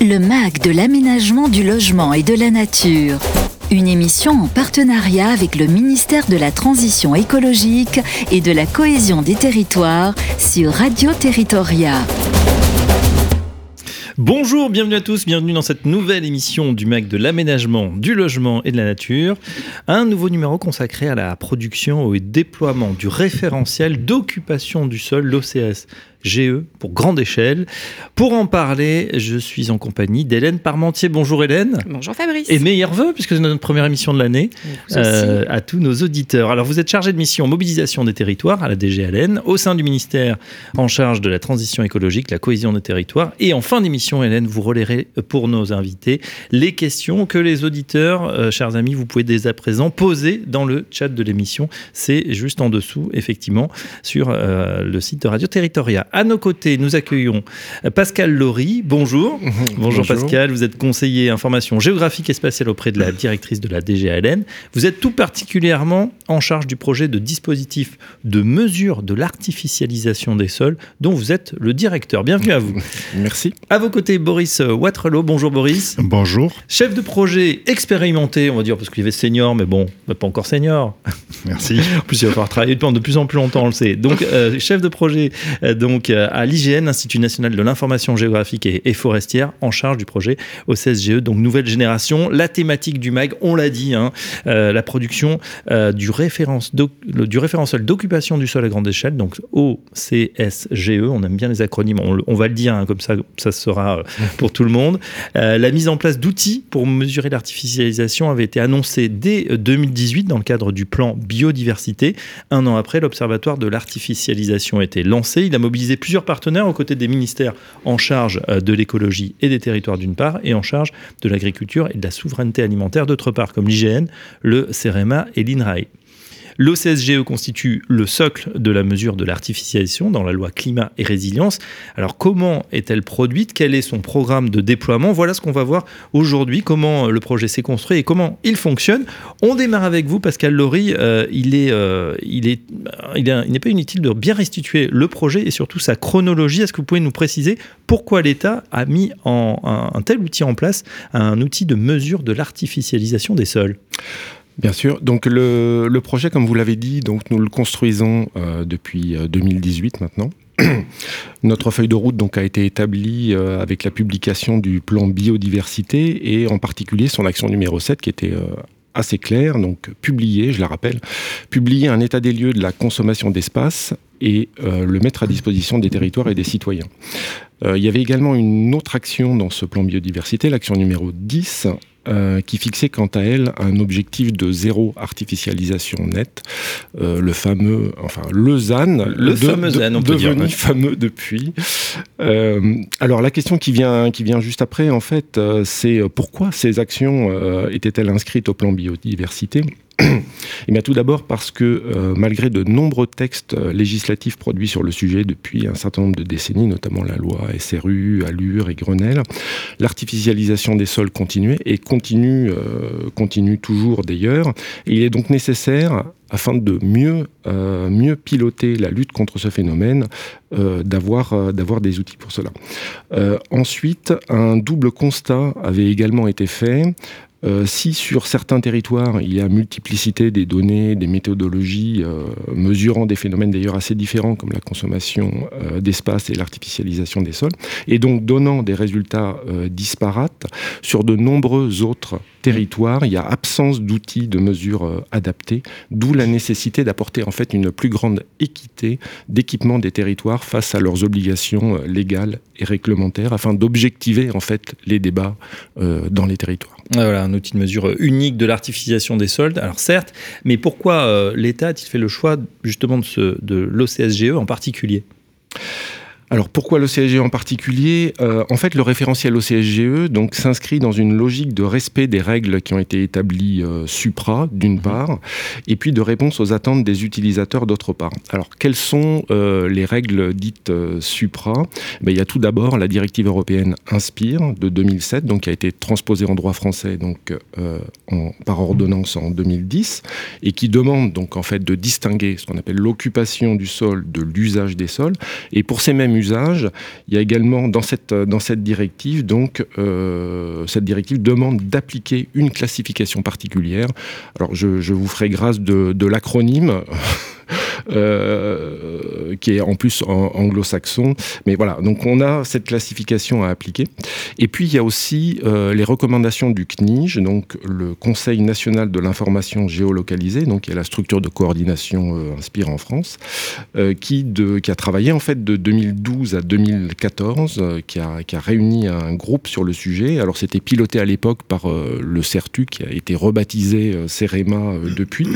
Le MAG de l'aménagement du logement et de la nature. Une émission en partenariat avec le ministère de la Transition écologique et de la cohésion des territoires sur Radio Territoria. Bonjour, bienvenue à tous, bienvenue dans cette nouvelle émission du MAC de l'aménagement, du logement et de la nature. Un nouveau numéro consacré à la production et déploiement du référentiel d'occupation du sol, l'OCS. GE pour grande échelle. Pour en parler, je suis en compagnie d'Hélène Parmentier. Bonjour Hélène. Bonjour Fabrice. Et meilleurs vœux, puisque c'est notre première émission de l'année, euh, à tous nos auditeurs. Alors vous êtes chargé de mission mobilisation des territoires à la DGLN, au sein du ministère en charge de la transition écologique, la cohésion des territoires. Et en fin d'émission, Hélène, vous relayerez pour nos invités les questions que les auditeurs, euh, chers amis, vous pouvez dès à présent poser dans le chat de l'émission. C'est juste en dessous, effectivement, sur euh, le site de Radio Territoria. À nos côtés, nous accueillons Pascal Laurie. Bonjour. Bonjour. Pascal, vous êtes conseiller information géographique et spatiale auprès de la directrice de la DGALN. Vous êtes tout particulièrement en charge du projet de dispositif de mesure de l'artificialisation des sols dont vous êtes le directeur. Bienvenue à vous. Merci. À vos côtés, Boris Watrelot. Bonjour Boris. Bonjour. Chef de projet expérimenté, on va dire, parce qu'il y avait senior, mais bon, pas encore senior. Merci. en plus, il va falloir travailler de plus en plus longtemps, on le sait. Donc, euh, chef de projet, euh, donc euh, à l'IGN, Institut national de l'information géographique et, forestière, en charge du projet OCSGE, donc nouvelle génération. La thématique du MAG, on l'a dit, hein, euh, la production euh, du, référentiel d'occupation du sol à grande échelle, donc OCSGE, on aime bien les acronymes, on, va le dire, hein, comme ça, ça sera pour tout le monde. la mise en place d'outils pour mesurer l'artificialisation avait été annoncée dès 2018 dans le cadre du plan biodiversité. Un an après, l'Observatoire de l'artificialisation a été lancé. Il a mobilisé plusieurs partenaires aux côtés des ministères en charge euh, de l'écologie et des territoires d'une part, et en charge de l'agriculture et de la souveraineté alimentaire d'autre part, comme l'IGN, le CEREMA et l'INRAE. L'OCSGE constitue le socle de la mesure de l'artificialisation dans la loi climat et résilience. Alors comment est-elle produite? Quel est son programme de déploiement? Voilà ce qu'on va voir aujourd'hui, comment le projet s'est construit et comment il fonctionne. On démarre avec vous, Pascal Laurie. Euh, il est, euh, il est, il n'est pas inutile de bien restituer le projet et surtout sa chronologie. Est-ce que vous pouvez nous préciser pourquoi l'État a mis en, un tel outil en place, un outil de mesure de l'artificialisation des sols? Bien sûr. Donc le, projet, comme vous l'avez dit, donc nous le construisons euh, depuis 2018 euh, maintenant. Notre feuille de route donc a été établie euh, avec la publication du plan biodiversité et en particulier son action numéro 7 qui était assez claire, donc publier, je la rappelle, publier un état des lieux de la consommation d'espace et le mettre à disposition des territoires et des citoyens. il y avait également une autre action dans ce plan biodiversité, l'action numéro 10, euh, qui fixait quant à elle un objectif de zéro artificialisation nette, euh, le fameux, enfin le ZAN, le fameux ZAN, on peut devenu dire, fameux depuis. Euh, alors la question qui vient, qui vient juste après, en fait, c'est pourquoi ces actions étaient-elles inscrites au plan biodiversité? Et bien tout d'abord parce que euh, malgré de nombreux textes euh, législatifs produits sur le sujet depuis un certain nombre de décennies, notamment la loi SRU, Allure et Grenelle, l'artificialisation des sols continuait et continue, euh, continue toujours d'ailleurs. il est donc nécessaire afin de mieux, mieux piloter la lutte contre ce phénomène, d'avoir, d'avoir des outils pour cela. ensuite, un double constat avait également été fait. Euh, si sur certains territoires, il y a multiplicité des données, des méthodologies euh, mesurant des phénomènes d'ailleurs assez différents comme la consommation euh, d'espace et l'artificialisation des sols, et donc donnant des résultats disparates, sur de nombreux autres il y a absence d'outils de mesure adaptés, d'où la nécessité d'apporter en fait une plus grande équité d'équipement des territoires face à leurs obligations légales et réglementaires afin d'objectiver en fait les débats dans les territoires. Voilà, un outil de mesure unique de l'artificialisation des soldes. Alors certes, mais pourquoi euh, l'État a-t-il fait le choix justement de l'OCSGE en particulier? Alors pourquoi l'OCSGE en particulier? Euh, En fait, le référentiel OCSGE donc s'inscrit dans une logique de respect des règles qui ont été établies euh, supra d'une mhm. part, et puis de réponse aux attentes des utilisateurs d'autre part. Alors quelles sont euh, les règles dites supra? Ben, Il y a tout d'abord la directive européenne Inspire de 2007, donc qui a été transposée en droit français donc en, par ordonnance en 2010, et qui demande donc en fait de distinguer ce qu'on appelle l'occupation du sol de l'usage des sols. Et pour ces mêmes usage, il y a également dans cette, cette directive, donc, cette directive demande d'appliquer une classification particulière. Alors, je, vous ferai grâce de l'acronyme. Euh, qui est en plus anglo-saxon. Mais voilà, donc on a cette classification à appliquer. Et puis il y a aussi euh, les recommandations du CNIGE, donc le Conseil national de l'information géolocalisée, donc qui est la structure de coordination euh, Inspire en France, qui, a travaillé en fait de 2012 à 2014, qui, a, réuni un groupe sur le sujet. Alors c'était piloté à l'époque par le CERTU, qui a été rebaptisé CEREMA depuis.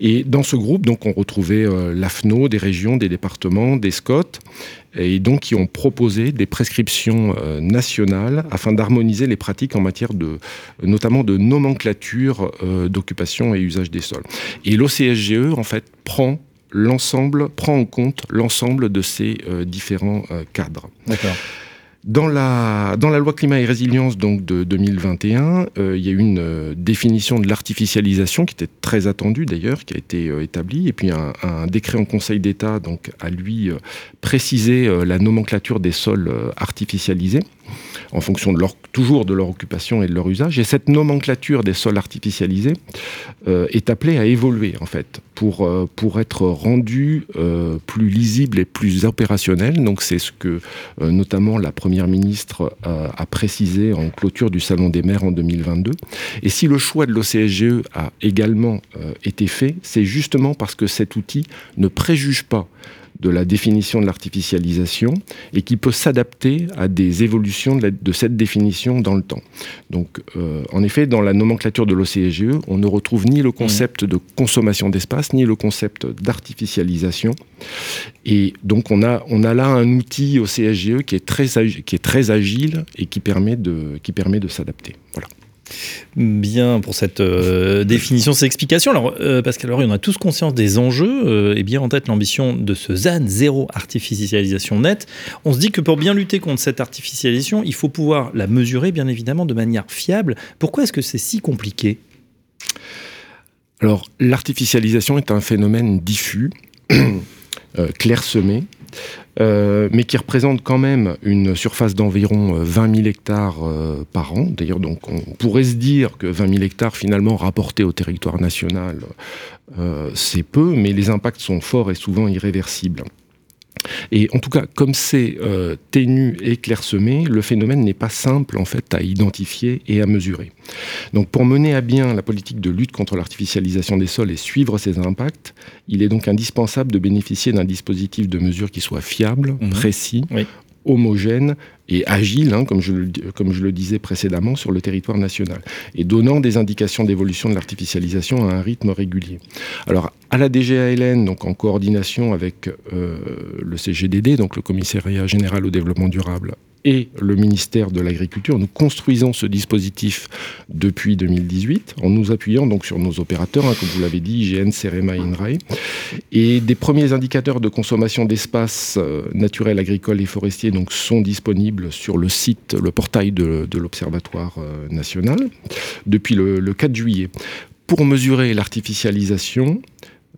Et dans ce groupe, donc on retrouvait l'AFNO, des régions, des départements, des SCOT, et donc qui ont proposé des prescriptions euh, nationales afin d'harmoniser les pratiques en matière de, notamment de nomenclature euh, d'occupation et usage des sols. Et l'OCSGE, en fait, prend l'ensemble, prend en compte l'ensemble de ces différents cadres. D'accord. Dans la, loi climat et résilience donc de 2021, euh, il y a eu une euh, définition de l'artificialisation qui était très attendue d'ailleurs, qui a été euh, établie, et puis un, un, décret en Conseil d'État donc a lui précisé la nomenclature des sols artificialisés en fonction toujours de leur occupation et de leur usage. Et cette nomenclature des sols artificialisés euh, est appelée à évoluer, en fait, pour, euh, pour être rendue euh, plus lisible et plus opérationnelle. Donc c'est ce que notamment la Première ministre a précisé en clôture du Salon des maires en 2022. Et si le choix de l'OCSGE a également été fait, c'est justement parce que cet outil ne préjuge pas de la définition de l'artificialisation et qui peut s'adapter à des évolutions de, cette définition dans le temps. Donc, euh, en effet, dans la nomenclature de l'OCSGE, on ne retrouve ni le concept de consommation d'espace, ni le concept d'artificialisation. Et donc, on a, on a là un outil au CSGE qui est très, qui est très agile et qui permet de, qui permet de s'adapter. Voilà. Bien pour cette euh, définition, cette explication. Alors, euh, Pascal alors, on a tous conscience des enjeux euh, et bien en tête l'ambition de ce ZAN, zéro artificialisation nette. On se dit que pour bien lutter contre cette artificialisation, il faut pouvoir la mesurer, bien évidemment, de manière fiable. Pourquoi est-ce que c'est si compliqué? Alors, l'artificialisation est un phénomène diffus, clairsemé, euh, mais qui représente quand même une surface d'environ 20 euh, 000 hectares euh, par an. D'ailleurs, donc on pourrait se dire que 20 000 hectares finalement rapportés au territoire national, c'est peu, mais les impacts sont forts et souvent irréversibles. Et en tout cas, comme c'est euh, ténu et clairsemé, le phénomène n'est pas simple en fait à identifier et à mesurer. Donc pour mener à bien la politique de lutte contre l'artificialisation des sols et suivre ses impacts, il est donc indispensable de bénéficier d'un dispositif de mesure qui soit fiable, mmh. précis, homogène et agile, hein, comme, je le, disais précédemment, sur le territoire national, et donnant des indications d'évolution de l'artificialisation à un rythme régulier. Alors, à la DGALN, donc en coordination avec euh, le CGDD, donc le Commissariat général au développement durable, et le ministère de l'Agriculture, nous construisons ce dispositif depuis 2018 en nous appuyant donc sur nos opérateurs, hein, comme vous l'avez dit, IGN, CEREMA INRAE. Et des premiers indicateurs de consommation d'espace euh, naturel, agricole et forestier donc, sont disponibles sur le site, le portail de, l'Observatoire euh, national depuis le, le 4 juillet. Pour mesurer l'artificialisation,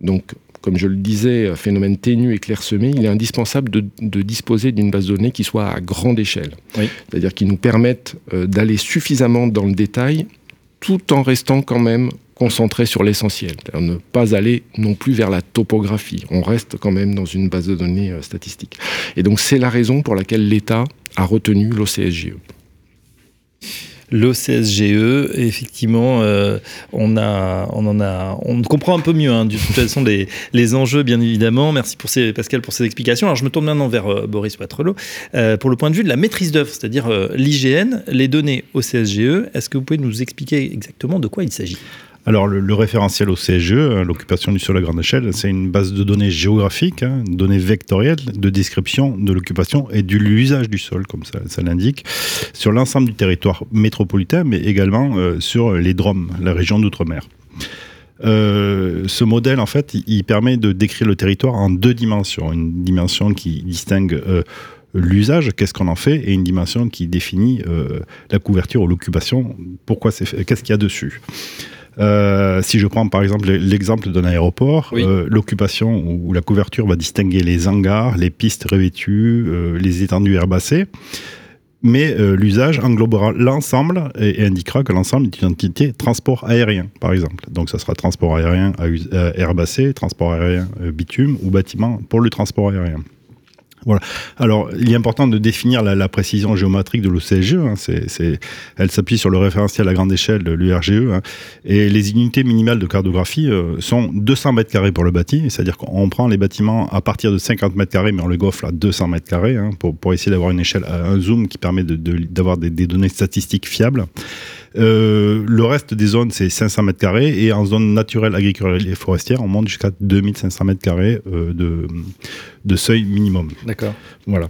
donc comme je le disais, phénomène ténu et clairsemé, il est indispensable de, disposer d'une base de données qui soit à grande échelle. C'est-à-dire qui nous permette euh, d'aller suffisamment dans le détail tout en restant quand même concentré sur l'essentiel. Ne pas aller non plus vers la topographie. On reste quand même dans une base de données euh, statistique. Et donc c'est la raison pour laquelle l'État a retenu l'OCSGE l'OCSGE. Effectivement, euh, on, a, on en a, on comprend un peu mieux, hein, de toute façon, les, les, enjeux, bien évidemment. Merci pour ces, Pascal pour ces explications. Alors, je me tourne maintenant vers euh, Boris Watrelot euh, pour le point de vue de la maîtrise d'œuvre, c'est-à-dire l'IGN, les données OCSGE. Est-ce que vous pouvez nous expliquer exactement de quoi il s'agit? Alors, le, référentiel au CSGE, hein, l'occupation du sol à grande échelle, c'est une base de données géographiques, hein, données vectorielles de description de l'occupation et de l'usage du sol, comme ça, l'indique, sur l'ensemble du territoire métropolitain, mais également euh, sur les DROM, la région d'outre-mer. Euh, ce modèle, en fait, il, permet de décrire le territoire en deux dimensions. Une dimension qui distingue euh, l'usage, qu'est-ce qu'on en fait, et une dimension qui définit la couverture ou l'occupation, pourquoi c'est qu'est-ce qu'il y a dessus. Euh, si je prends par exemple l'exemple d'un aéroport, l'occupation ou la couverture va distinguer les hangars, les pistes revêtues, les étendues herbacées mais l'usage englobera l'ensemble et, indiquera que l'ensemble est une entité transport aérien, par exemple. Donc ça sera transport aérien à herbacé, transport aérien bitume ou bâtiment pour le transport aérien. Voilà. Alors, il est important de définir la, précision géométrique de l'OCSGE. Hein. elle s'appuie sur le référentiel à grande échelle de l'URGE. Hein. et les unités minimales de cartographie euh, sont 200 mètres carrés pour le bâti. C'est-à-dire qu'on prend les bâtiments à partir de 50 mètres carrés, mais on le gonfle à 200 mètres carrés hein, pour, essayer d'avoir une échelle, un zoom qui permet d'avoir des données statistiques fiables. Euh, le reste des zones, c'est 500 mètres carrés. Et en zone naturelle, agricole et forestière, on monte jusqu'à 2500 mètres carrés euh, de, de seuil minimum. D'accord. Voilà.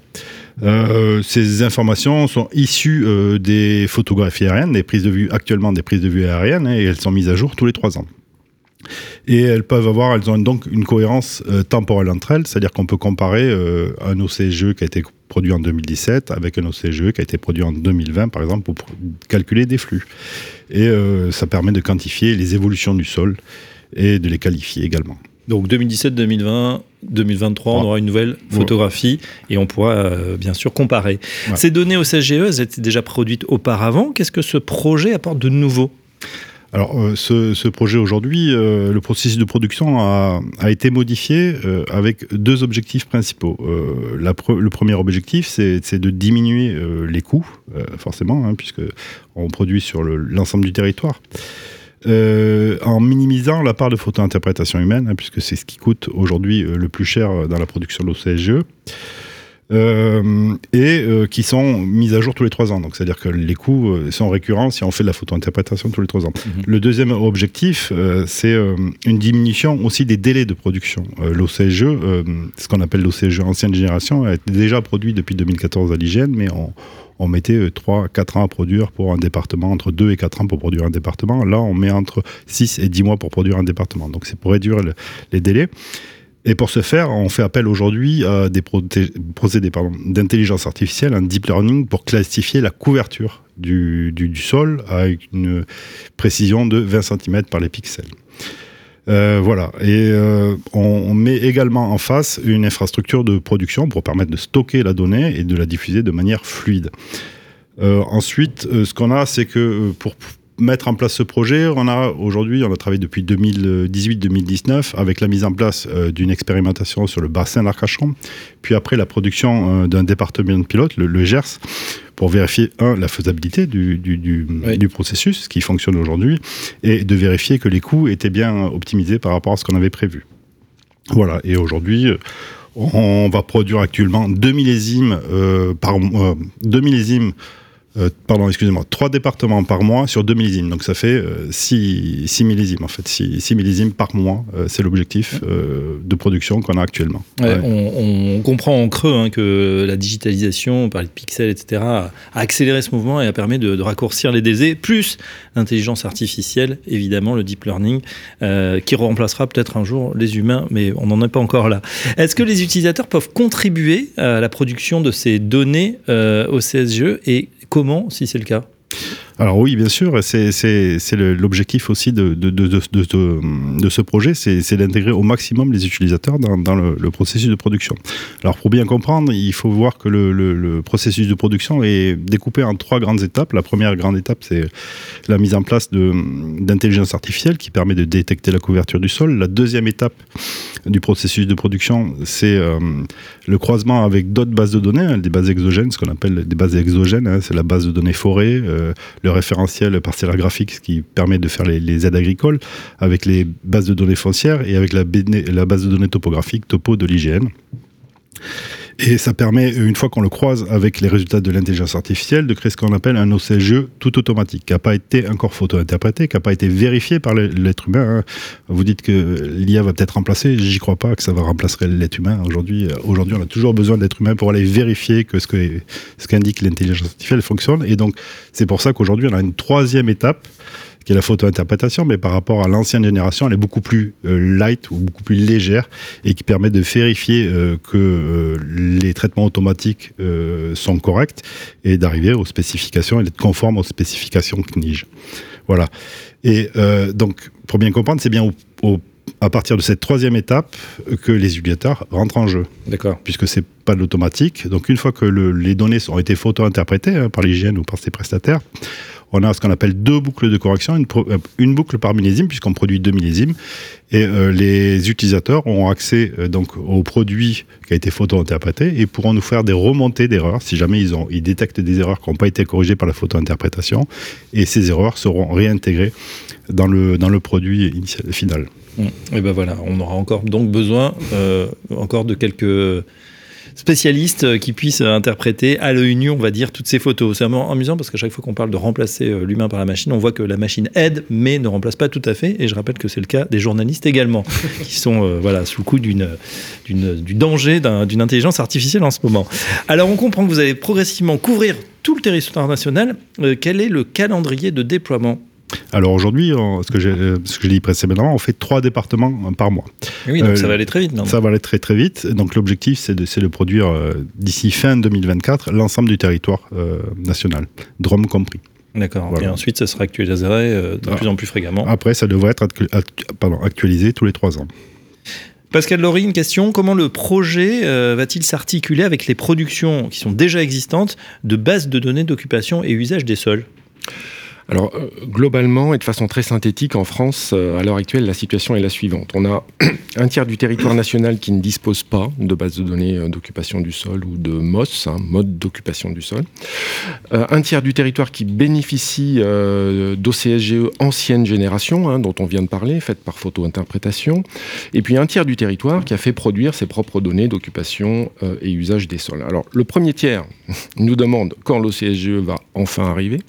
Euh, ces informations sont issues des photographies aériennes, des prises de vue actuellement des prises de vue aériennes, hein, et elles sont mises à jour tous les trois ans. Et elles peuvent avoir, elles ont donc une cohérence temporelle entre elles, c'est-à-dire qu'on peut comparer un OCGE qui a été produit en 2017 avec un OCGE qui a été produit en 2020, par exemple, pour calculer des flux. Et euh, ça permet de quantifier les évolutions du sol et de les qualifier également. Donc 2017, 2020, 2023, on aura une nouvelle photographie et on pourra euh, bien sûr comparer. Ces données OCGE, elles étaient déjà produites auparavant. Qu'est-ce que ce projet apporte de nouveau? Alors, euh, ce, projet aujourd'hui, euh, le processus de production a, été modifié euh, avec deux objectifs principaux. le premier objectif, c'est de diminuer les coûts, forcément, hein, puisque on produit sur l'ensemble du territoire. en minimisant la part de photo-interprétation humaine, hein, puisque c'est ce qui coûte aujourd'hui le plus cher dans la production de l'OCSGE. Euh, et euh, qui sont mises à jour tous les trois ans. Donc, c'est-à-dire que les coûts euh, sont récurrents si on fait de la photo-interprétation tous les trois ans. Mhm. Le deuxième objectif, c'est une diminution aussi des délais de production. L'OCSGE, ce qu'on appelle l'OCSGE ancienne génération, a été déjà produit depuis 2014 à l'hygiène, mais on, on mettait 3-4 ans à produire pour un département, entre 2 et 4 ans pour produire un département. Là, on met entre 6 et 10 mois pour produire un département. Donc, c'est pour réduire les délais. Et pour ce faire, on fait appel aujourd'hui à des procédés d'intelligence artificielle, un deep learning, pour classifier la couverture du, sol avec une précision de 20 cm par les pixels. Euh, voilà. Et euh, on, met également en face une infrastructure de production pour permettre de stocker la donnée et de la diffuser de manière fluide. Euh, ensuite, ce qu'on a, c'est que pour mettre en place ce projet, on a aujourd'hui, on a travaillé depuis 2018-2019 avec la mise en place euh, d'une expérimentation sur le bassin d'Arcachon, puis après la production euh, d'un département de pilote, le, GERS, pour vérifier, un, la faisabilité du, du, processus qui fonctionne aujourd'hui, et de vérifier que les coûts étaient bien optimisés par rapport à ce qu'on avait prévu. Voilà, et aujourd'hui, on va produire actuellement 2 millésimes euh, par mois, 2 millésimes euh, pardon, excusez-moi, trois départements par mois sur deux millésimes. Donc ça fait 6 euh, millésimes en fait, 6 millésimes par mois. Euh, c'est l'objectif de production qu'on a actuellement. on, comprend en creux hein, que la digitalisation, par les pixels, etc., a accéléré ce mouvement et a permis de, raccourcir les délais, plus l'intelligence artificielle, évidemment, le deep learning, qui remplacera peut-être un jour les humains, mais on n'en est pas encore là. Est-ce que les utilisateurs peuvent contribuer à la production de ces données au CSGE et Comment, si c'est le cas? Alors oui, bien sûr, c'est l'objectif aussi de, ce projet, c'est d'intégrer au maximum les utilisateurs dans, dans le, processus de production. Alors pour bien comprendre, il faut voir que le, le, processus de production est découpé en trois grandes étapes. La première grande étape, c'est la mise en place d'intelligence artificielle qui permet de détecter la couverture du sol. La deuxième étape du processus de production, c'est euh, le croisement avec d'autres bases de données, hein, des bases exogènes, ce qu'on appelle des bases exogènes, hein, c'est la base de données forêt, euh, le référentiel parcellaire graphique, ce qui permet de faire les, aides agricoles, avec les bases de données foncières et avec la, la base de données topographique, topo de l'IGN. Et ça permet, une fois qu'on le croise avec les résultats de l'intelligence artificielle, de créer ce qu'on appelle un OCGE tout automatique, qui n'a pas été encore photo-interprété, qui n'a pas été vérifié par l'être humain. Hein. Vous dites que l'IA va peut-être remplacer, j'y crois pas que ça va remplacer l'être humain. Aujourd'hui, aujourd'hui, on a toujours besoin d'être humain pour aller vérifier que ce que ce qu'indique l'intelligence artificielle fonctionne. Et donc, c'est pour ça qu'aujourd'hui, on a une troisième étape qui est la photo-interprétation, mais par rapport à l'ancienne génération, elle est beaucoup plus euh, light ou beaucoup plus légère et qui permet de vérifier euh, que euh, les traitements automatiques sont corrects et d'arriver aux spécifications et d'être conforme aux spécifications CNIGE. Voilà. Et donc, pour bien comprendre, c'est bien au, au, à partir de cette troisième étape que les utilisateurs rentrent en jeu. D'accord. Puisque c'est pas de l'automatique. Donc, une fois que le, les données ont été photo-interprétées hein, par l'hygiène ou par ses prestataires, on a ce qu'on appelle deux boucles de correction, une, euh, une boucle par millésime, puisqu'on produit deux millésimes. Et euh, les utilisateurs ont accès euh, donc au produit qui a été photo-interprété et pourront nous faire des remontées d'erreurs si jamais ils, ont, ils détectent des erreurs qui n'ont pas été corrigées par la photo-interprétation. Et ces erreurs seront réintégrées dans le, dans le produit final. Et ben voilà, on aura encore donc besoin encore de quelques spécialistes euh, qui puissent interpréter à l'œil nu, on va dire, toutes ces photos. C'est amusant parce qu'à chaque fois qu'on parle de remplacer euh, l'humain par la machine, on voit que la machine aide, mais ne remplace pas tout à fait. Et je rappelle que c'est le cas des journalistes également, qui sont euh, voilà, sous le coup d'une, d'une, du danger d'une intelligence artificielle en ce moment. Alors on comprend que vous allez progressivement couvrir tout le territoire national. Euh, quel est le calendrier de déploiement? Alors aujourd'hui, ce que j'ai dit précédemment, on fait trois départements par mois. Oui, donc euh, ça va aller très vite. Non ça va aller très très vite. Donc l'objectif, c'est de, de, produire euh, d'ici fin 2024 l'ensemble du territoire euh, national, Drôme compris. D'accord. Voilà. Et ensuite, ça sera actualisé euh, de plus en plus fréquemment. Après, ça devrait être actu pardon, actualisé tous les trois ans. Pascal Laurie, une question. Comment le projet euh, va-t-il s'articuler avec les productions qui sont déjà existantes de bases de données d'occupation et usage des sols? Alors, euh, globalement et de façon très synthétique, en France, euh, à l'heure actuelle, la situation est la suivante. On a un tiers du territoire national qui ne dispose pas de base de données euh, d'occupation du sol ou de MOS, hein, mode d'occupation du sol. Un tiers du territoire qui bénéficie d'OCSGE ancienne génération, hein, dont on vient de parler, faite par photo-interprétation. Et puis un tiers du territoire qui a fait produire ses propres données d'occupation et usage des sols. Alors, le premier tiers nous demande quand l'OCSGE va enfin arriver.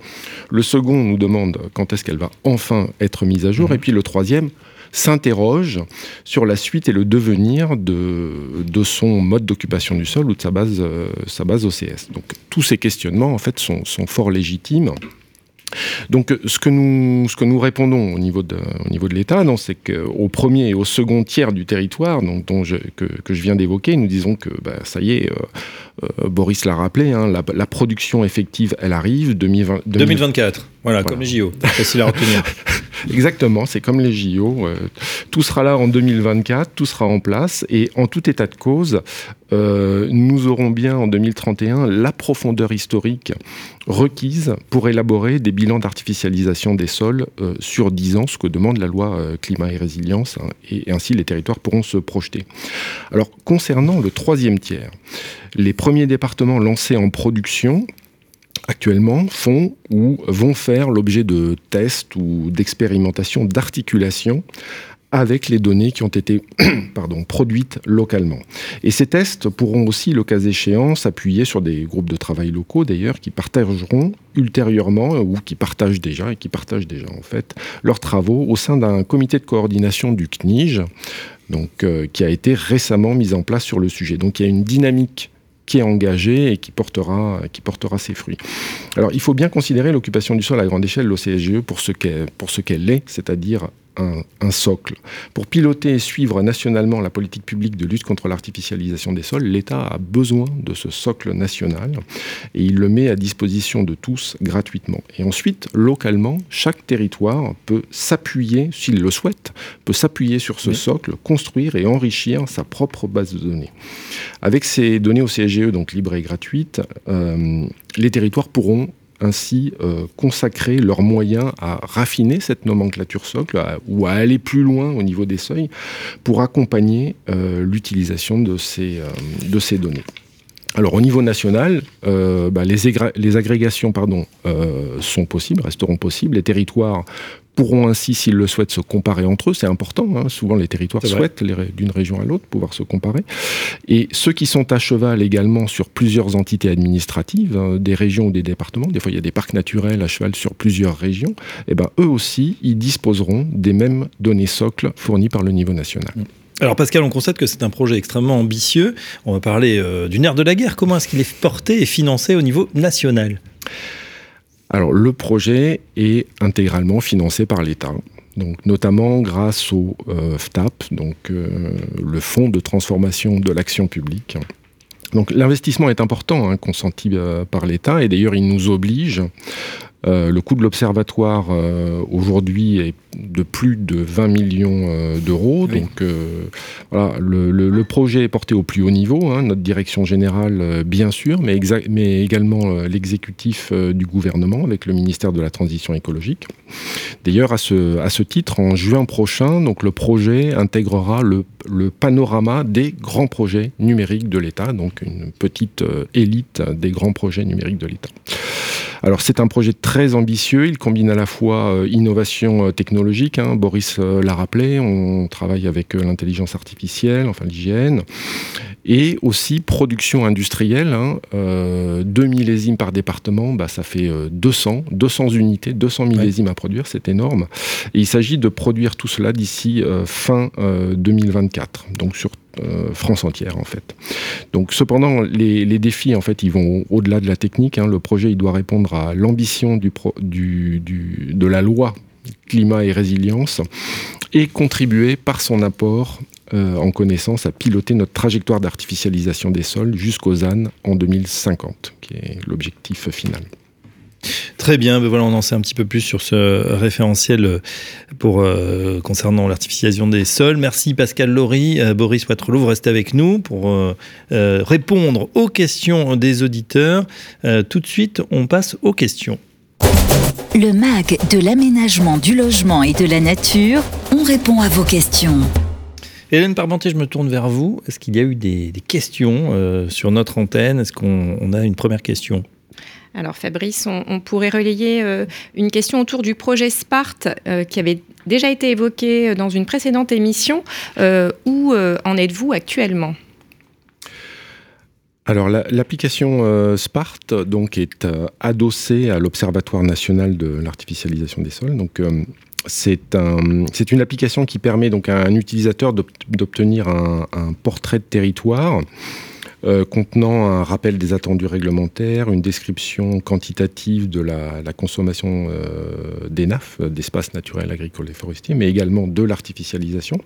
Le second nous demande quand est-ce qu'elle va enfin être mise à jour. Mmh. Et puis le troisième s'interroge sur la suite et le devenir de, de son mode d'occupation du sol ou de sa base, euh, sa base OCS. Donc tous ces questionnements en fait sont, sont fort légitimes. Donc, ce que nous, ce que nous répondons au niveau de, au niveau de l'État, c'est qu'au premier et au second tiers du territoire, donc, dont je, que, que je viens d'évoquer, nous disons que bah, ça y est, euh, euh, Boris l'a rappelé, hein, la, la, production effective, elle arrive 2020, 2024. Voilà, voilà, comme les JO, facile à retenir. Exactement, c'est comme les JO. Euh, tout sera là en 2024, tout sera en place, et en tout état de cause, euh, nous aurons bien en 2031 la profondeur historique requise pour élaborer des bilans d'artificialisation des sols euh, sur 10 ans, ce que demande la loi euh, climat et résilience, hein, et, ainsi les territoires pourront se projeter. Alors, concernant le troisième tiers, les premiers départements lancés en production actuellement font ou vont faire l'objet de tests ou d'expérimentations d'articulation avec les données qui ont été produites localement. Et ces tests pourront aussi, le cas échéant, s'appuyer sur des groupes de travail locaux d'ailleurs qui partageront ultérieurement ou qui partagent déjà et qui partagent déjà en fait leurs travaux au sein d'un comité de coordination du CNIGE donc, euh, qui a été récemment mis en place sur le sujet. Donc il y a une dynamique qui est engagé et qui portera, qui portera ses fruits. Alors il faut bien considérer l'occupation du sol à grande échelle, l'OCSGE, pour ce qu'elle est, c'est-à-dire un, un, socle. Pour piloter et suivre nationalement la politique publique de lutte contre l'artificialisation des sols, l'État a besoin de ce socle national et il le met à disposition de tous gratuitement. Et ensuite, localement, chaque territoire peut s'appuyer, s'il le souhaite, peut s'appuyer sur ce oui. socle, construire et enrichir sa propre base de données. Avec ces données au CSGE, donc libres et gratuites, euh, les territoires pourront ainsi euh, consacrer leurs moyens à raffiner cette nomenclature socle ou à aller plus loin au niveau des seuils pour accompagner euh, l'utilisation de, ces, euh, de ces données. Alors au niveau national, bah, les, agrégations sont possibles, resteront possibles. Les territoires pourront ainsi, s'ils le souhaitent, se comparer entre eux. C'est important. Hein. Souvent, les territoires souhaitent d'une région à l'autre pouvoir se comparer. Et ceux qui sont à cheval également sur plusieurs entités administratives, hein, des régions ou des départements, des fois il y a des parcs naturels à cheval sur plusieurs régions, et eh ben, eux aussi, ils disposeront des mêmes données socles fournies par le niveau national. Mmh. Alors Pascal, on constate que c'est un projet extrêmement ambitieux. On va parler euh, du nerf de la guerre. Comment est-ce qu'il est porté et financé au niveau national? Alors le projet est intégralement financé par l'État. Donc, notamment grâce au euh, FTAP, euh, le Fonds de transformation de l'action publique. Donc l'investissement est important, hein, consenti euh, par l'État, et d'ailleurs il nous oblige Euh, le coût de l'observatoire euh, aujourd'hui est de plus de 20 millions euh, d'euros. Donc voilà, le, projet est porté au plus haut niveau, hein, notre direction générale bien sûr, mais, mais également l'exécutif du gouvernement avec le ministère de la Transition écologique. D'ailleurs, à ce, à ce titre, en juin prochain, donc le projet intégrera le, le panorama des grands projets numériques de l'État, donc une petite élite des grands projets numériques de l'État. Alors c'est un projet très ambitieux, il combine à la fois euh, innovation euh, technologique, hein, Boris euh, l'a rappelé, on travaille avec l'intelligence artificielle, enfin l'hygiène, et aussi production industrielle, hein, 2 millésimes par département, bah, ça fait 200, 200 unités, 200 millésimes à produire, c'est énorme. Et il s'agit de produire tout cela d'ici fin 2024, donc sur euh, France entière en fait. Donc cependant les, défis en fait ils vont au-delà de la technique. Hein. Le projet il doit répondre à l'ambition du, du, de la loi climat et résilience et contribuer par son apport euh, en connaissance à piloter notre trajectoire d'artificialisation des sols jusqu'aux ZAN en 2050, qui est l'objectif final. Très bien, ben voilà, on en sait un petit peu plus sur ce référentiel euh, pour, euh, concernant l'artificialisation des sols. Merci Pascal Laurie, euh, Boris Waterloo, vous restez avec nous pour répondre aux questions des auditeurs. tout de suite, on passe aux questions. Le MAG de l'aménagement du logement et de la nature, on répond à vos questions. Hélène Parmentier, je me tourne vers vous. Est-ce qu'il y a eu des, questions sur notre antenne? Est-ce qu'on a une première question? Alors Fabrice, on, pourrait relayer euh, une question autour du projet Sparte euh, qui avait déjà été évoqué euh, dans une précédente émission. où en êtes-vous actuellement? Alors l'application Sparte donc est adossée à l'Observatoire national de l'artificialisation des sols. Donc c'est un, une application qui permet donc à un utilisateur d'obtenir un, portrait de territoire euh, contenant un rappel des attendus réglementaires, une description quantitative de la, consommation euh, des NAF, d'espaces naturels, agricoles et forestiers, mais également de l'artificialisation.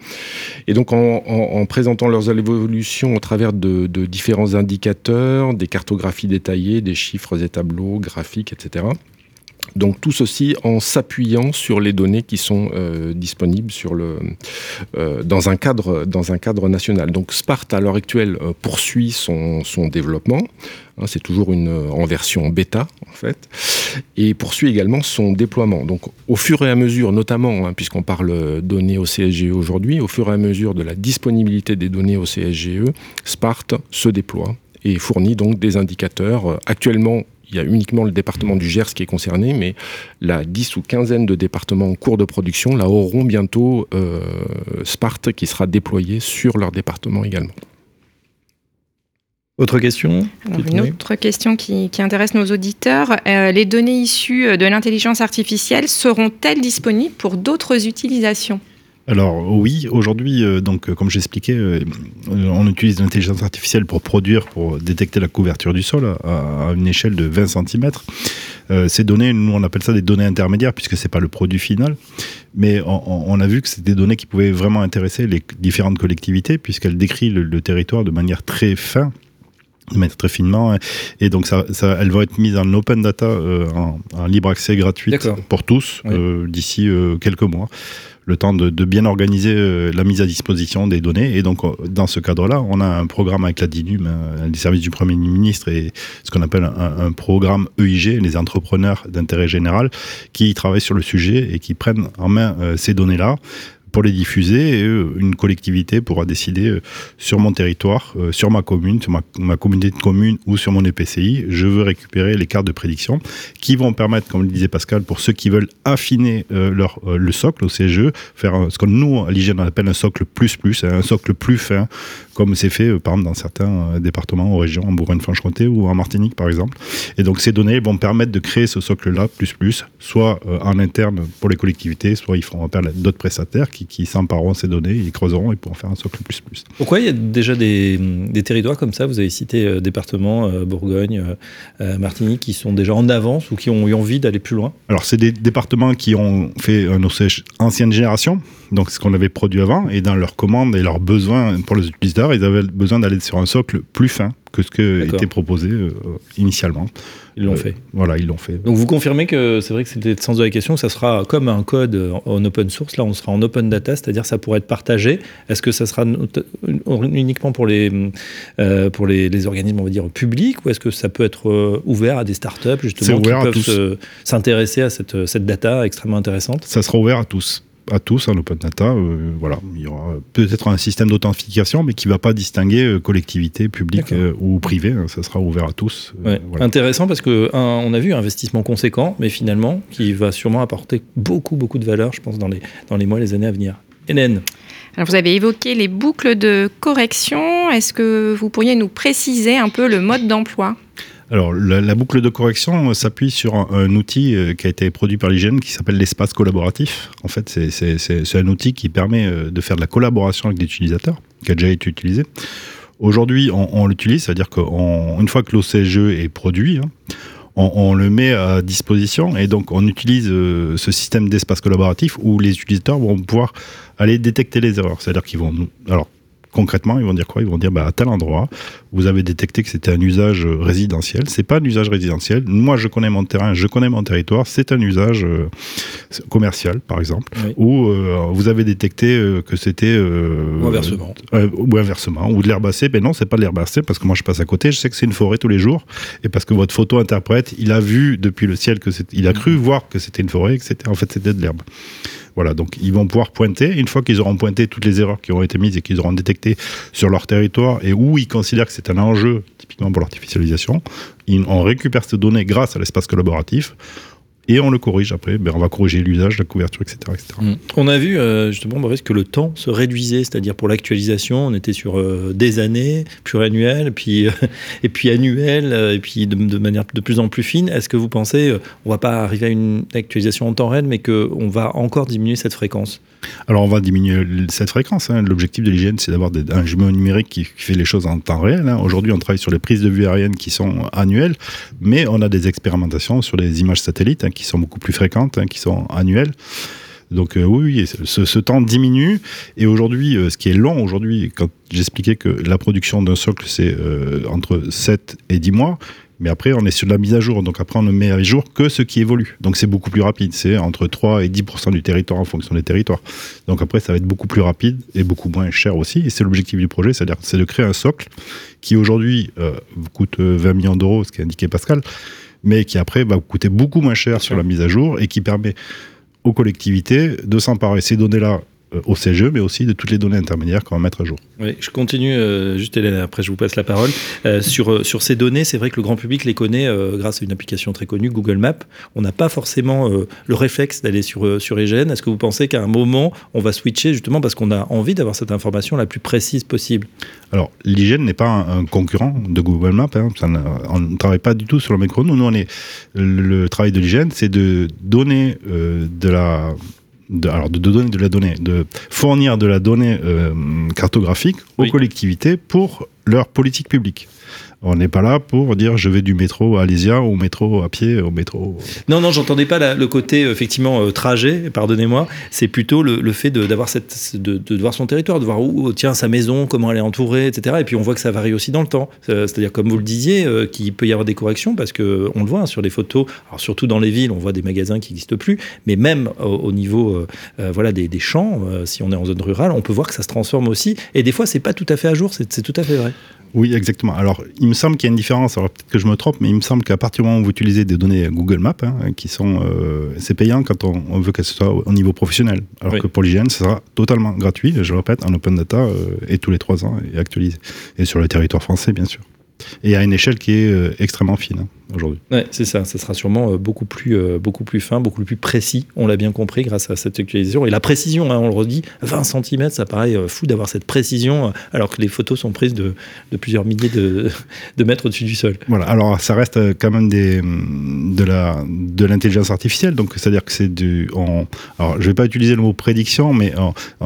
Et donc en, présentant leurs évolutions au travers de différents indicateurs, des cartographies détaillées, des chiffres et tableaux, graphiques, etc. Donc tout ceci en s'appuyant sur les données qui sont euh, disponibles euh, dans, un cadre, national. Donc Sparte à l'heure actuelle euh, poursuit son, développement. Hein, c'est toujours en version bêta en fait, et poursuit également son déploiement. Donc au fur et à mesure, notamment hein, puisqu'on parle données au CSGE aujourd'hui, au fur et à mesure de la disponibilité des données au CSGE, Sparte se déploie et fournit donc des indicateurs. Actuellement, il y a uniquement le département du Gers qui est concerné, mais la dix ou quinzaine de départements en cours de production là auront bientôt euh, Sparte qui sera déployé sur leur département également. Autre question Une autre question qui, intéresse nos auditeurs. Euh, les données issues de l'intelligence artificielle seront-elles disponibles pour d'autres utilisations? Alors oui, aujourd'hui, euh, donc euh, comme j'expliquais, euh, on utilise l'intelligence artificielle pour produire, pour détecter la couverture du sol à, une échelle de 20 cm. ces données, nous on appelle ça des données intermédiaires puisque c'est pas le produit final, mais on, a vu que c'était des données qui pouvaient vraiment intéresser les différentes collectivités puisqu'elles décrivent le, territoire de manière très fine de manière très finement et donc ça, elles vont être mises en open data en, libre accès gratuit pour tous d'ici quelques mois. Le temps de, bien organiser euh, la mise à disposition des données. Et donc, euh, dans ce cadre-là, on a un programme avec la DINUM, euh, les services du Premier ministre, et ce qu'on appelle un, programme EIG, les entrepreneurs d'intérêt général, qui travaillent sur le sujet et qui prennent en main ces données-là pour les diffuser et euh, une collectivité pourra décider euh, sur mon territoire, euh, sur ma commune, sur ma, communauté de communes ou sur mon EPCI, je veux récupérer les cartes de prédiction qui vont permettre, comme le disait Pascal, pour ceux qui veulent affiner le socle au CGE, faire ce que nous, à l'hygiène, on appelle un socle plus plus, hein, un socle plus fin, comme c'est fait par exemple dans certains départements ou régions, en Bourgogne-Franche-Comté ou en Martinique par exemple. Et donc ces données vont permettre de créer ce socle-là, plus plus, soit en interne pour les collectivités, soit ils feront appel à d'autres prestataires qui qui, s'empareront ces données, ils creuseront et pourront faire un socle plus plus. Pourquoi il y a déjà des, territoires comme ça? Vous avez cité euh, départements, euh, Bourgogne, euh, Martinique, qui sont déjà en avance ou qui ont eu envie d'aller plus loin? Alors, c'est des départements qui ont fait un OCH ancienne génération, donc ce qu'on avait produit avant, et dans leurs commandes et leurs besoins pour les utilisateurs, ils avaient besoin d'aller sur un socle plus fin que ce qui était proposé euh, initialement. Ils l'ont fait. Voilà, ils l'ont fait. Donc vous confirmez que c'est vrai que c'était le sens de la question, ça sera comme un code en open source, là on sera en open data, c'est-à-dire ça pourrait être partagé. Est-ce que ça sera uniquement pour les, euh, pour les, organismes, on va dire, publics, ou est-ce que ça peut être euh, ouvert à des startups justement qui peuvent s'intéresser à cette, cette data extrêmement intéressante? Ça sera ouvert à tous à tous en open data. Euh, voilà, il y aura peut-être un système d'authentification, mais qui ne va pas distinguer euh, collectivité, publique euh, ou privée. Hein, ça sera ouvert à tous. Intéressant parce que on a vu un investissement conséquent, mais finalement qui va sûrement apporter beaucoup beaucoup de valeur, je pense, dans les dans les mois, les années à venir. Hélène. Alors vous avez évoqué les boucles de correction. Est-ce que vous pourriez nous préciser un peu le mode d'emploi? Alors, la, boucle de correction s'appuie sur un, outil euh, qui a été produit par l'hygiène qui s'appelle l'espace collaboratif. En fait, c'est un outil qui permet euh, de faire de la collaboration avec l'utilisateur, qui a déjà été utilisé. Aujourd'hui, on, l'utilise, c'est-à-dire qu'une fois que l'OCGE est produit, hein, on, le met à disposition et donc on utilise euh, ce système d'espace collaboratif où les utilisateurs vont pouvoir aller détecter les erreurs. C'est-à-dire qu'ils vont... Alors, concrètement, ils vont dire quoi? Ils vont dire bah, à tel endroit, vous avez détecté que c'était un usage euh, résidentiel. C'est pas un usage résidentiel. Moi, je connais mon terrain, je connais mon territoire. C'est un usage euh, commercial, par exemple. Ou euh, vous avez détecté que c'était ou inversement, ou inversement, ou de l'herbacée. Ben non, c'est pas de l'herbacée parce que moi je passe à côté. Je sais que c'est une forêt tous les jours et parce que votre photo interprète, il a vu depuis le ciel que il a cru voir que c'était une forêt, que c'était en fait c'était de l'herbe. Voilà, donc ils vont pouvoir pointer, une fois qu'ils auront pointé toutes les erreurs qui auront été mises et qu'ils auront détecté sur leur territoire et où ils considèrent que c'est un enjeu, typiquement pour l'artificialisation, on récupère ces données grâce à l'espace collaboratif et on le corrige après. Ben, on va corriger l'usage, la couverture, etc. Mm. On a vu euh, justement, Boris, que le temps se réduisait, c'est-à-dire pour l'actualisation, on était sur euh, des années pluriannuelles, puis, euh, et puis annuelles, et puis de, manière de plus en plus fine. Est-ce que vous pensez, on va pas arriver à une actualisation en temps réel, mais qu'on va encore diminuer cette fréquence? Alors on va diminuer cette fréquence. Hein. L'objectif de l'hygiène, c'est d'avoir un jumeau numérique qui, fait les choses en temps réel. Hein. Aujourd'hui, on travaille sur les prises de vue aériennes qui sont annuelles, mais on a des expérimentations sur les images satellites hein, qui sont beaucoup plus fréquentes, qui sont annuelles. Donc euh, oui, ce, temps diminue. Et aujourd'hui, euh, ce qui est long aujourd'hui, quand j'expliquais que la production d'un socle, c'est euh, entre 7 et 10 mois, mais après, on est sur de la mise à jour. Donc après, on ne met à jour que ce qui évolue. Donc c'est beaucoup plus rapide. C'est entre 3 et 10% du territoire en fonction des territoires. Donc après, ça va être beaucoup plus rapide et beaucoup moins cher aussi. Et c'est l'objectif du projet, c'est-à-dire c'est de créer un socle qui aujourd'hui coûte 20 euh, millions d'euros, ce qui a indiqué Pascal, mais qui après va coûter beaucoup moins cher sur la mise à jour et qui permet aux collectivités de s'emparer. Ces données-là au CGE, mais aussi de toutes les données intermédiaires qu'on va mettre à jour. Oui, je continue, euh, juste Hélène, après je vous passe la parole. Euh, sur, sur ces données, c'est vrai que le grand public les connaît grâce à une application très connue, Google Maps. On n'a pas forcément le réflexe d'aller sur, sur EGN. Est-ce que vous pensez qu'à un moment, on va switcher justement parce qu'on a envie d'avoir cette information la plus précise possible? Alors, l'hygiène n'est pas un, concurrent de Google Maps. Hein. on ne travaille pas du tout sur le micro. Nous, nous on est, le, travail de l'hygiène, c'est de donner de la de, alors de, donner de la donnée, de fournir de la donnée euh, cartographique aux collectivités pour leur politique publique. On n'est pas là pour dire je vais du métro à Alésia au métro à pied au métro. Non, non, j'entendais pas le côté effectivement euh, trajet, pardonnez-moi. C'est plutôt le, fait d'avoir cette, de, de, voir son territoire, de voir où tient sa maison, comment elle est entourée, etc. Et puis on voit que ça varie aussi dans le temps. Euh, c'est-à-dire comme vous le disiez, euh, qu'il peut y avoir des corrections parce que on le voit hein, sur les photos. Alors surtout dans les villes, on voit des magasins qui n'existent plus, mais même au, niveau voilà des, des champs, si on est en zone rurale, on peut voir que ça se transforme aussi. Et des fois, c'est pas tout à fait à jour. C'est tout à fait vrai. Oui, exactement. Alors, il me semble qu'il y a une différence. Alors, peut-être que je me trompe, mais il me semble qu'à partir du moment où vous utilisez des données Google Maps, hein, qui sont, euh, c'est payant quand on, veut que ce soit au niveau professionnel. Alors que pour l'hygiène, ce sera totalement gratuit, je le répète, en open data euh, et tous les trois ans et actualisé. Et sur le territoire français, bien sûr. Et à une échelle qui est euh, extrêmement fine. Hein aujourd'hui. Ouais, c'est ça. Ça sera sûrement euh, beaucoup plus, euh, beaucoup plus fin, beaucoup plus précis. On l'a bien compris grâce à cette actualisation. Et la précision, hein, on le redit, 20 cm, ça paraît fou d'avoir cette précision, alors que les photos sont prises de, de plusieurs milliers de, de mètres au-dessus du sol. Voilà. Alors, ça reste quand même des, de la, de l'intelligence artificielle. Donc, c'est-à-dire que c'est du, alors, je vais pas utiliser le mot prédiction, mais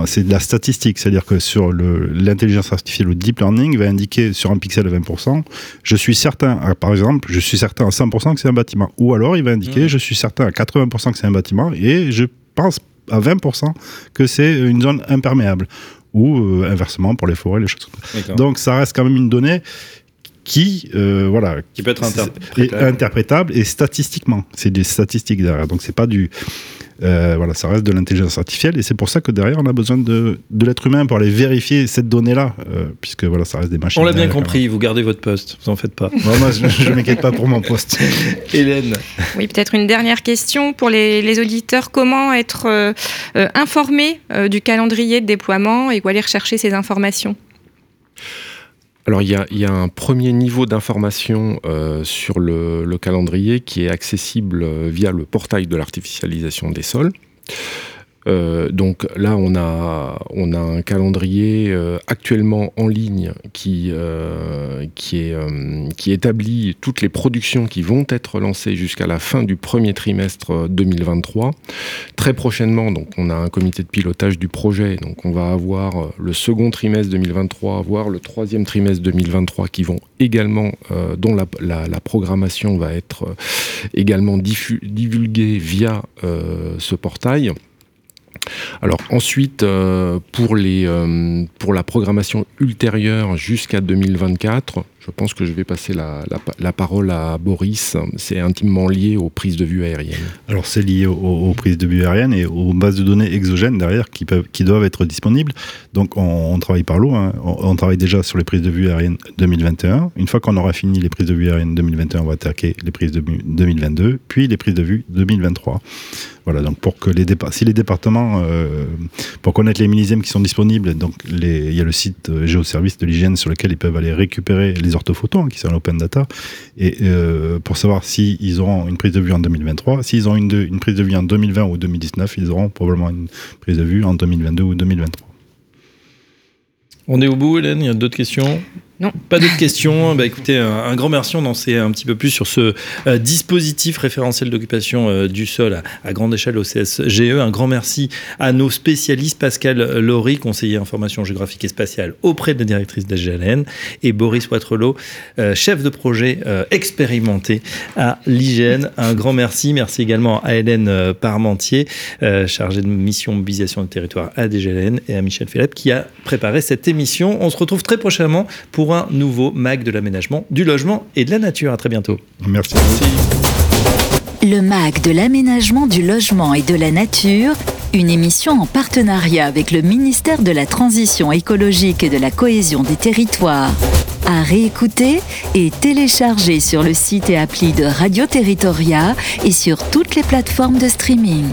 c'est de la statistique. C'est-à-dire que sur l'intelligence artificielle, le deep learning va indiquer sur un pixel à 20%. Je suis certain, par exemple, je suis certain à 100% que c'est un bâtiment. Ou alors il va indiquer, mmh. je suis certain à 80% que c'est un bâtiment et je pense à 20% que c'est une zone imperméable. ou euh, inversement pour les forêts, les choses comme ça. Donc ça reste quand même une donnée qui, euh, voilà, qui peut être interprétable. interprétable et statistiquement. C'est des statistiques derrière. Donc c'est pas du euh, voilà, ça reste de l'intelligence artificielle et c'est pour ça que derrière on a besoin de, de l'être humain pour aller vérifier cette donnée-là, euh, puisque voilà, ça reste des machines. On l'a bien compris, vous gardez votre poste, vous en faites pas. moi, je ne m'inquiète pas pour mon poste. Hélène. Oui, peut-être une dernière question pour les, les auditeurs. Comment être euh, informé du calendrier de déploiement et où aller rechercher ces informations? Alors il y, a, un premier niveau d'information euh, sur le, calendrier qui est accessible euh, via le portail de l'artificialisation des sols. Euh, donc là, on a, on a un calendrier euh, actuellement en ligne qui, euh, qui, est, qui établit toutes les productions qui vont être lancées jusqu'à la fin du premier trimestre 2023. Très prochainement, donc, on a un comité de pilotage du projet. Donc on va avoir le second trimestre 2023, voire le troisième trimestre 2023 qui vont également, dont la, la, programmation va être également divulguée via ce portail. Alors ensuite, euh, euh, pour la programmation ultérieure jusqu'à 2024, je pense que je vais passer la, parole à Boris. C'est intimement lié aux prises de vue aériennes. Alors c'est lié aux, prises de vue aériennes et aux bases de données exogènes derrière qui, doivent être disponibles. Donc on, travaille par l'eau. Hein. On, travaille déjà sur les prises de vue aériennes 2021. Une fois qu'on aura fini les prises de vue aériennes 2021, on va attaquer les prises de vue 2022, puis les prises de vue 2023. Voilà, donc pour que les si les départements, euh, pour connaître les millésimes qui sont disponibles, donc il y a le site euh, Géoservice de l'hygiène sur lequel ils peuvent aller récupérer les orthophotos hein, qui sont en open data, et euh, pour savoir s'ils ils auront une prise de vue en 2023, s'ils ont une, une prise de vue en 2020 ou 2019, ils auront probablement une prise de vue en 2022 ou 2023. On est au bout, Hélène Il y a d'autres questions? Pas d'autres questions. Bah, écoutez, un, grand merci. On en sait un petit peu plus sur ce euh, dispositif référentiel d'occupation euh, du sol à, grande échelle au CSGE. Un grand merci à nos spécialistes, Pascal Laurie, conseiller information géographique et spatiale auprès de la directrice d'AGLN, et Boris Watrelot, euh, chef de projet expérimenté à l'hygiène. Un grand merci. Merci également à Hélène Parmentier, chargée de mission mobilisation du territoire à DGLN, et à Michel Philippe qui a préparé cette émission. On se retrouve très prochainement pour un nouveau MAG de l'aménagement, du logement et de la nature. À très bientôt. Merci. Le MAG de l'aménagement, du logement et de la nature, une émission en partenariat avec le ministère de la Transition écologique et de la cohésion des territoires. À réécouter et télécharger sur le site et appli de Radio Territoria et sur toutes les plateformes de streaming.